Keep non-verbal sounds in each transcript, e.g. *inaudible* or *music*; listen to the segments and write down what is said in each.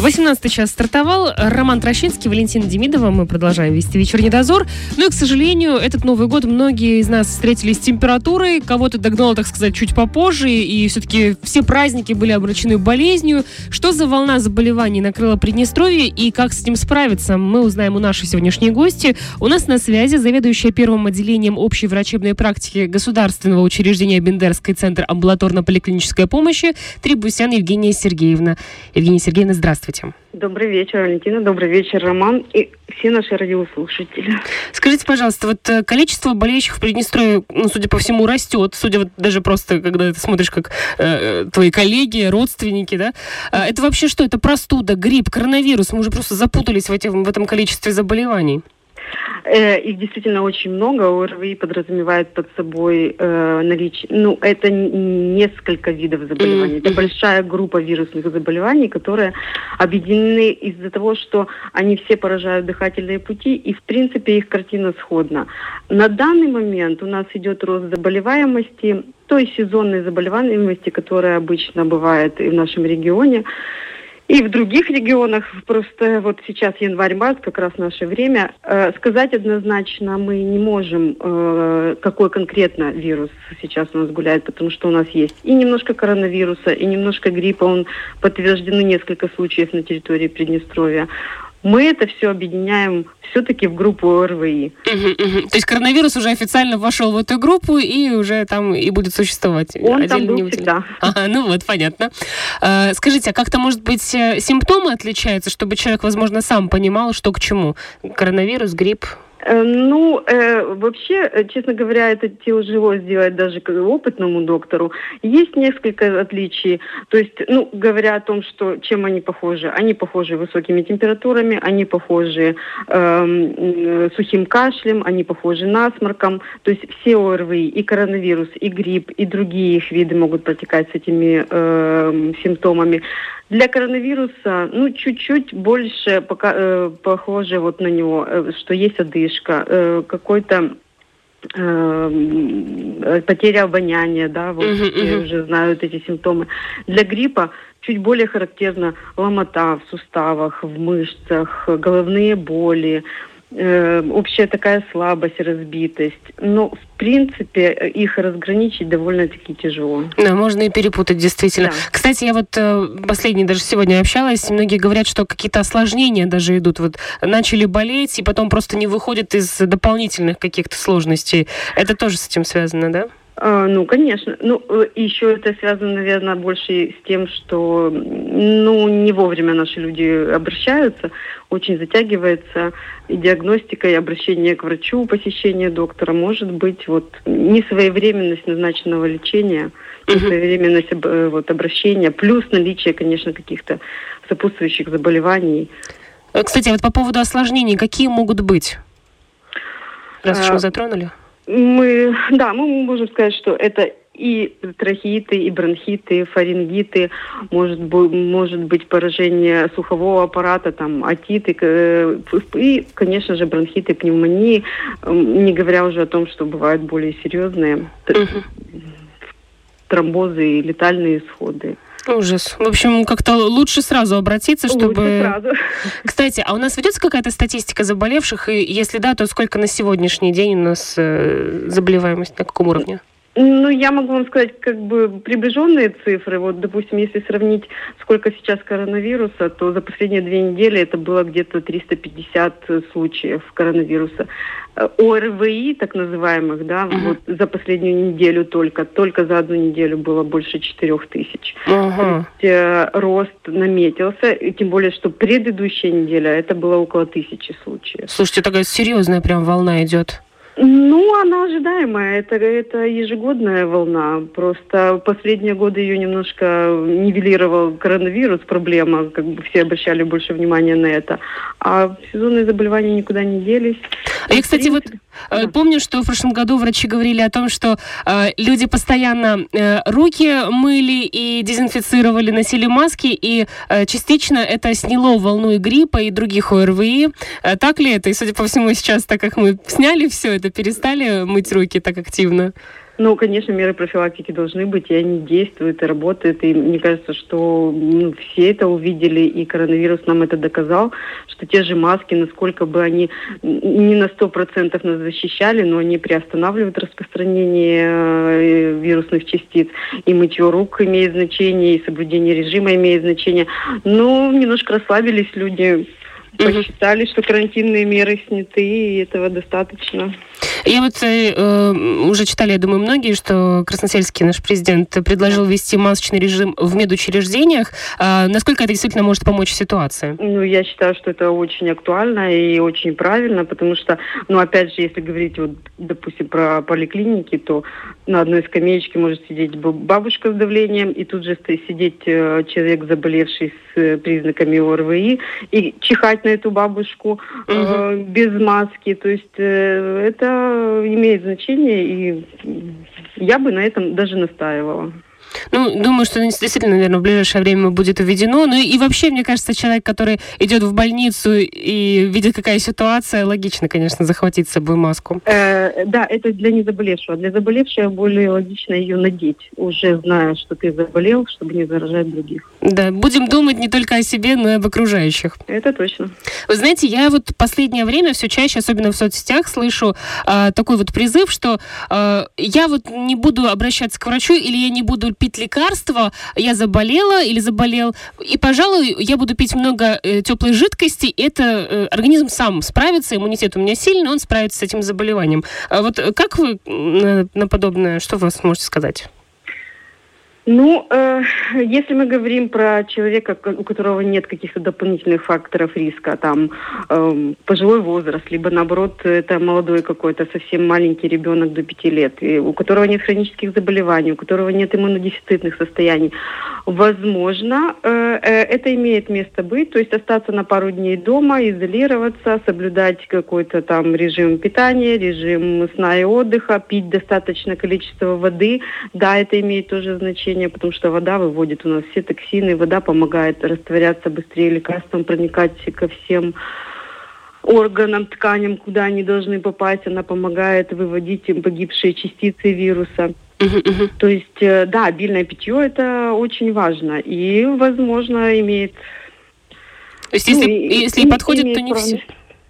18 час стартовал. Роман Трощинский, Валентина Демидова. Мы продолжаем вести вечерний дозор. Ну и, к сожалению, этот Новый год многие из нас встретили с температурой. Кого-то догнало, так сказать, чуть попозже. И все-таки все праздники были обращены болезнью. Что за волна заболеваний накрыла Приднестровье и как с ним справиться, мы узнаем у нашей сегодняшней гости. У нас на связи заведующая первым отделением общей врачебной практики государственного учреждения Бендерский центр амбулаторно-поликлинической помощи Трибусян Евгения Сергеевна. Евгения Сергеевна, здравствуйте. Здравствуйте. Добрый вечер, Валентина. Добрый вечер, Роман и все наши радиослушатели. Скажите, пожалуйста, вот э, количество болеющих в Приднестровье, ну, судя по всему, растет. Судя вот даже просто, когда ты смотришь, как э, твои коллеги, родственники, да? А это вообще что? Это простуда, грипп, коронавирус? Мы уже просто запутались в, этим, в этом количестве заболеваний. Э, их действительно очень много. ОРВИ подразумевает под собой э, наличие... Ну, это несколько видов заболеваний. Mm-hmm. Это большая группа вирусных заболеваний, которые объединены из-за того, что они все поражают дыхательные пути, и, в принципе, их картина сходна. На данный момент у нас идет рост заболеваемости, той сезонной заболеваемости, которая обычно бывает и в нашем регионе. И в других регионах, просто вот сейчас январь-март, как раз наше время, э, сказать однозначно мы не можем, э, какой конкретно вирус сейчас у нас гуляет, потому что у нас есть и немножко коронавируса, и немножко гриппа, он подтверждены несколько случаев на территории Приднестровья мы это все объединяем все-таки в группу. Угу, угу. То есть коронавирус уже официально вошел в эту группу и уже там и будет существовать? Он там был не всегда. *laughs* Ага, ну вот, понятно. А, скажите, а как-то, может быть, э, симптомы отличаются, чтобы человек, возможно, сам понимал, что к чему? Коронавирус, грипп? Э, ну, э, вообще, э, честно говоря, это тяжело сделать даже опытному доктору. Есть несколько отличий. То есть, ну, говоря о том, что чем они похожи. Они похожи высокими температурами, они похожи э, сухим кашлем, они похожи насморком. То есть все ОРВИ, и коронавирус, и грипп, и другие их виды могут протекать с этими э, симптомами. Для коронавируса, ну, чуть-чуть больше пока, э, похоже вот на него, э, что есть одышка, э, какой-то э, потеря обоняния, да, вот uh-huh, uh-huh. уже знают эти симптомы. Для гриппа чуть более характерна ломота в суставах, в мышцах, головные боли, Э, общая такая слабость, разбитость. Но, в принципе, их разграничить довольно-таки тяжело. Да, можно и перепутать, действительно. Да. Кстати, я вот э, последний даже сегодня общалась, многие говорят, что какие-то осложнения даже идут. Вот начали болеть, и потом просто не выходят из дополнительных каких-то сложностей. Это тоже с этим связано, да? А, ну, конечно. Ну, э, еще это связано, наверное, больше с тем, что ну, не вовремя наши люди обращаются, очень затягивается и диагностика, и обращение к врачу, посещение доктора. Может быть, вот несвоевременность назначенного лечения, несвоевременность э, вот, обращения, плюс наличие, конечно, каких-то сопутствующих заболеваний. Э, кстати, вот по поводу осложнений, какие могут быть? Раз уж вы затронули. Мы, да, мы можем сказать, что это и трахеиты, и бронхиты, фарингиты, может, может быть поражение слухового аппарата, там, отиты, э, и, конечно же, бронхиты, пневмонии, не говоря уже о том, что бывают более серьезные тромбозы и летальные исходы. Ужас. В общем, как-то лучше сразу обратиться, чтобы... Лучше сразу. Кстати, а у нас ведется какая-то статистика заболевших? И если да, то сколько на сегодняшний день у нас э, заболеваемость, на каком уровне? Ну, я могу вам сказать, как бы приближенные цифры. Вот, допустим, если сравнить, сколько сейчас коронавируса, то за последние две недели это было где-то 350 случаев коронавируса. Э, ОРВИ, так называемых, да, uh-huh. вот за последнюю неделю только, только за одну неделю было больше 4 тысяч. Uh-huh. То есть э, рост наметился, и тем более, что предыдущая неделя это было около тысячи случаев. Слушайте, такая серьезная прям волна идет. Ну, она ожидаемая. Это, это ежегодная волна. Просто последние годы ее немножко нивелировал коронавирус, проблема. Как бы все обращали больше внимания на это. А сезонные заболевания никуда не делись. Я, кстати, вот э, помню, что в прошлом году врачи говорили о том, что э, люди постоянно э, руки мыли и дезинфицировали, носили маски, и э, частично это сняло волну и гриппа и других ОРВИ. Э, так ли это? И, судя по всему, сейчас, так как мы сняли все это, перестали мыть руки так активно? Ну, конечно, меры профилактики должны быть, и они действуют, и работают. И мне кажется, что ну, все это увидели, и коронавирус нам это доказал, что те же маски, насколько бы они не на сто процентов нас защищали, но они приостанавливают распространение э, вирусных частиц. И мытье рук имеет значение, и соблюдение режима имеет значение. Но немножко расслабились люди, посчитали, что карантинные меры сняты, и этого достаточно. Я вот э, э, уже читали, я думаю, многие, что Красносельский наш президент предложил ввести масочный режим в медучреждениях. Э, насколько это действительно может помочь ситуации? Ну, я считаю, что это очень актуально и очень правильно, потому что, ну, опять же, если говорить, вот, допустим, про поликлиники, то на одной скамеечке может сидеть бабушка с давлением, и тут же сидеть э, человек, заболевший с э, признаками ОРВИ, и чихать на эту бабушку э, угу. без маски. То есть э, это имеет значение, и я бы на этом даже настаивала. Ну, думаю, что действительно, наверное, в ближайшее время будет введено. Ну и вообще, мне кажется, человек, который идет в больницу и видит, какая ситуация, логично, конечно, захватить с собой маску. Э, да, это для незаболевшего. Для заболевшего более логично ее надеть, уже зная, что ты заболел, чтобы не заражать других. Да, будем думать не только о себе, но и об окружающих. Это точно. Вы знаете, я вот последнее время все чаще, особенно в соцсетях, слышу э, такой вот призыв, что э, я вот не буду обращаться к врачу или я не буду пить лекарства, я заболела или заболел, и, пожалуй, я буду пить много э, теплой жидкости, это э, организм сам справится, иммунитет у меня сильный, он справится с этим заболеванием. А вот как вы на, на подобное, что вы сможете сказать? Ну, э, если мы говорим про человека, у которого нет каких-то дополнительных факторов риска, там э, пожилой возраст, либо наоборот это молодой какой-то совсем маленький ребенок до пяти лет, и у которого нет хронических заболеваний, у которого нет иммунодефицитных состояний, возможно, э, э, это имеет место быть, то есть остаться на пару дней дома, изолироваться, соблюдать какой-то там режим питания, режим сна и отдыха, пить достаточное количество воды, да, это имеет тоже значение лечения, потому что вода выводит у нас все токсины, вода помогает растворяться быстрее лекарствам, проникать ко всем органам, тканям, куда они должны попасть. Она помогает выводить им погибшие частицы вируса. То есть, э, да, обильное питье это очень важно и, возможно, имеет. То есть, если, ну, если и подходит, то не все.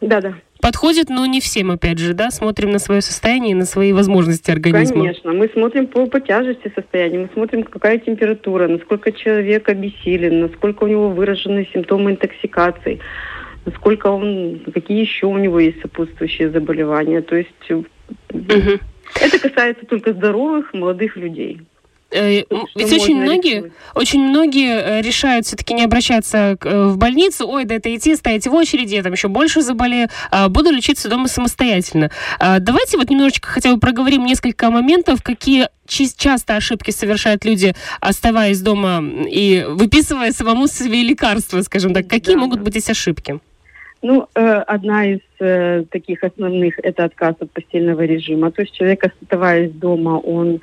Да, да подходит, но не всем, опять же, да? Смотрим на свое состояние и на свои возможности организма. Конечно. Мы смотрим по, по тяжести состояния, мы смотрим, какая температура, насколько человек обессилен, насколько у него выражены симптомы интоксикации, насколько он, какие еще у него есть сопутствующие заболевания. То есть угу. это касается только здоровых молодых людей. Э, ведь очень многие, очень многие э, решают все-таки не обращаться э, в больницу, ой, да это идти, стоять в очереди, я там еще больше заболею, а буду лечиться дома самостоятельно. А давайте вот немножечко хотя бы проговорим несколько моментов, какие часто ошибки совершают люди, оставаясь дома и выписывая самому себе лекарства, скажем так. Какие да, могут быть эти ошибки? Ну, одна из таких основных – это отказ от постельного режима. То есть человек, оставаясь дома, он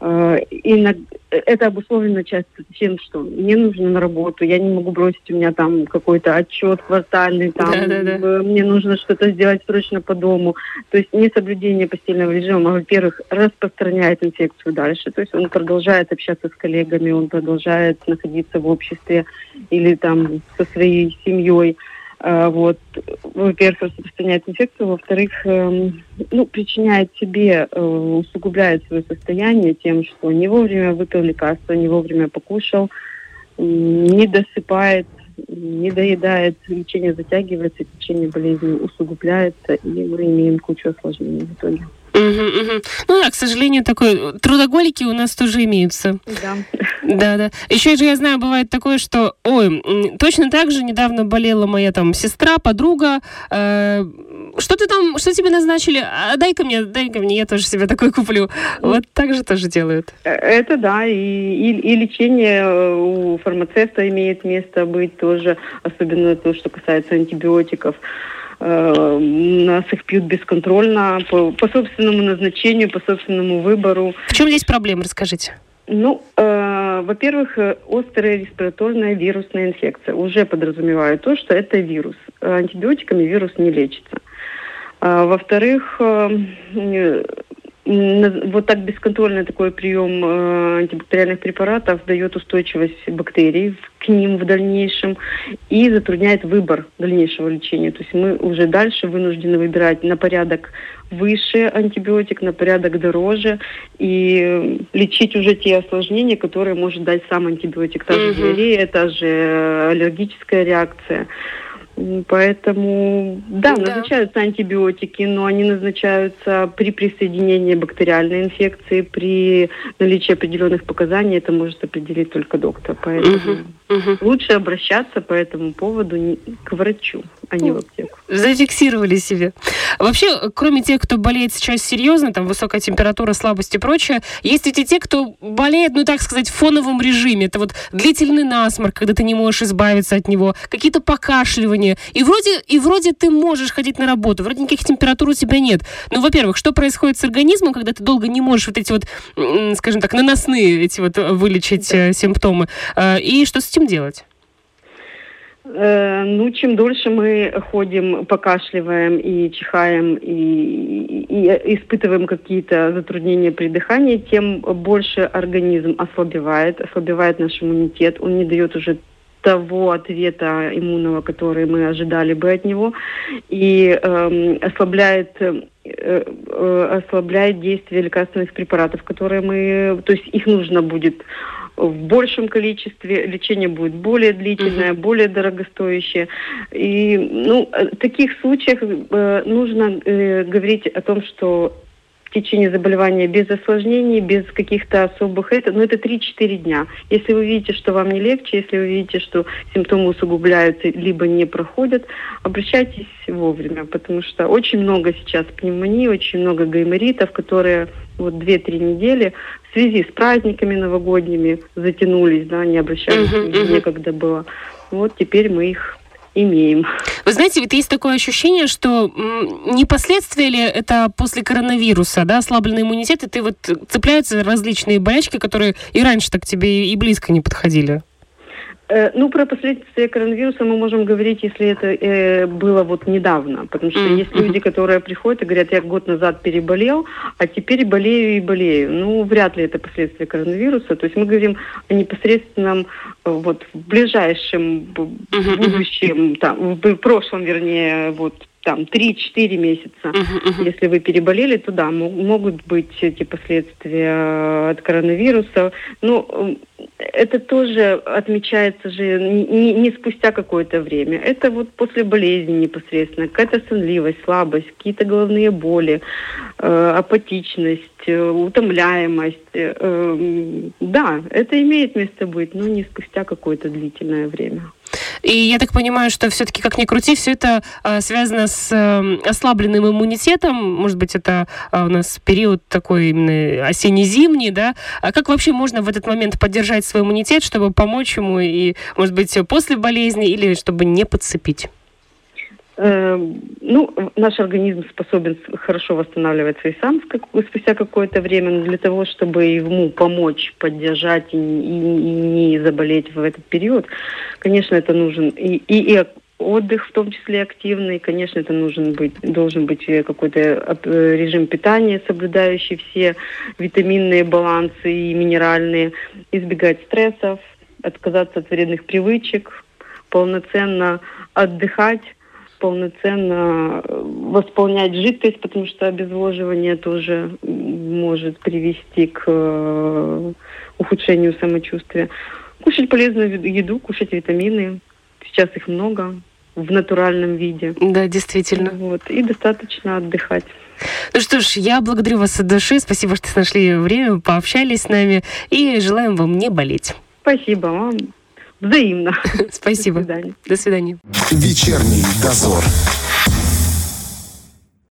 и это обусловлено часто тем, что мне нужно на работу, я не могу бросить, у меня там какой-то отчет квартальный, там да, да, да. мне нужно что-то сделать срочно по дому. То есть несоблюдение постельного режима, во-первых, распространяет инфекцию дальше, то есть он продолжает общаться с коллегами, он продолжает находиться в обществе или там со своей семьей. А, вот, во-первых, распространяет инфекцию, во-вторых, эм, ну, причиняет себе, э, усугубляет свое состояние тем, что не вовремя выпил лекарство, не вовремя покушал, не досыпает, не доедает, лечение затягивается, лечение болезни усугубляется, и мы имеем кучу осложнений в итоге. Угу, угу. Ну да, к сожалению, такой трудоголики у нас тоже имеются. Да. Да, да. Еще же я знаю, бывает такое, что, ой, точно так же недавно болела моя там сестра, подруга. Э, что ты там, что тебе назначили? А, дай-ка мне, дай-ка мне, я тоже себе такой куплю. Вот так же тоже делают. Э, это да, и, и, и лечение э, у фармацевта имеет место быть тоже, особенно то, что касается антибиотиков. Э, нас их пьют бесконтрольно, по, по собственному назначению, по собственному выбору. В чем здесь проблема, расскажите? Ну, э, во-первых, э, острая респираторная вирусная инфекция уже подразумевает то, что это вирус. Антибиотиками вирус не лечится. А, во-вторых, э, вот так бесконтрольный такой прием э, антибактериальных препаратов дает устойчивость бактерий к ним в дальнейшем и затрудняет выбор дальнейшего лечения. То есть мы уже дальше вынуждены выбирать на порядок выше антибиотик, на порядок дороже и лечить уже те осложнения, которые может дать сам антибиотик. Та же диарея, та же аллергическая реакция. Поэтому, да, да, назначаются антибиотики, но они назначаются при присоединении бактериальной инфекции, при наличии определенных показаний, это может определить только доктор. Поэтому угу, угу. лучше обращаться по этому поводу к врачу, а не в аптеку. Зафиксировали себе. Вообще, кроме тех, кто болеет сейчас серьезно, там высокая температура, слабость и прочее, есть ведь и те, кто болеет, ну так сказать, в фоновом режиме. Это вот длительный насморк, когда ты не можешь избавиться от него, какие-то покашливания. И вроде, и вроде ты можешь ходить на работу, вроде никаких температур у тебя нет. Ну, во-первых, что происходит с организмом, когда ты долго не можешь вот эти вот, скажем так, наносные эти вот э, вылечить да. Э, симптомы? Э, и что с этим делать? Ну, чем дольше мы ходим, покашливаем и чихаем, и, и испытываем какие-то затруднения при дыхании, тем больше организм ослабевает, ослабевает наш иммунитет, он не дает уже того ответа иммунного, который мы ожидали бы от него, и э, ослабляет э, э, ослабляет действие лекарственных препаратов, которые мы, то есть их нужно будет в большем количестве, лечение будет более длительное, mm-hmm. более дорогостоящее. И ну, в таких случаях э, нужно э, говорить о том, что течение заболевания без осложнений, без каких-то особых... Это, ну, это 3-4 дня. Если вы видите, что вам не легче, если вы видите, что симптомы усугубляются, либо не проходят, обращайтесь вовремя, потому что очень много сейчас пневмонии, очень много гайморитов, которые вот 2-3 недели в связи с праздниками новогодними затянулись, да, не обращались, uh-huh, uh-huh. некогда было. Вот теперь мы их имеем. Вы знаете, ведь есть такое ощущение, что не последствия ли это после коронавируса, да, ослабленный иммунитет, и ты вот цепляются различные болячки, которые и раньше так тебе и близко не подходили? Э, ну, про последствия коронавируса мы можем говорить, если это э, было вот недавно. Потому что mm-hmm. есть люди, которые приходят и говорят, я год назад переболел, а теперь болею и болею. Ну, вряд ли это последствия коронавируса. То есть мы говорим о непосредственном, э, вот, в ближайшем mm-hmm. будущем, там, в прошлом, вернее, вот, там 3-4 месяца. Uh-huh, uh-huh. Если вы переболели, то да, могут быть эти последствия от коронавируса. Ну, это тоже отмечается же не, не спустя какое-то время. Это вот после болезни непосредственно. Какая-то сонливость, слабость, какие-то головные боли, э, апатичность, э, утомляемость. Э, да, это имеет место быть, но не спустя какое-то длительное время. И я так понимаю, что все-таки, как ни крути, все это э, связано с э, ослабленным иммунитетом. Может быть, это э, у нас период такой именно осенне-зимний, да? А как вообще можно в этот момент поддержать свой иммунитет, чтобы помочь ему и, может быть, после болезни или чтобы не подцепить? Эм, ну, наш организм способен хорошо восстанавливаться и сам спустя какое-то время, но для того, чтобы ему помочь, поддержать и, и, и не заболеть в этот период, конечно, это нужен и, и, и отдых, в том числе активный, конечно, это нужен быть, должен быть какой-то э, режим питания, соблюдающий все витаминные балансы и минеральные, избегать стрессов, отказаться от вредных привычек, полноценно отдыхать, полноценно э, восполнять жидкость, потому что обезвоживание тоже может привести к э, ухудшению самочувствия. Кушать полезную еду, кушать витамины. Сейчас их много в натуральном виде. Да, действительно. Вот. И достаточно отдыхать. Ну что ж, я благодарю вас от души. Спасибо, что нашли время, пообщались с нами. И желаем вам не болеть. Спасибо вам. Взаимно. *laughs* Спасибо. До свидания. До свидания. Вечерний дозор.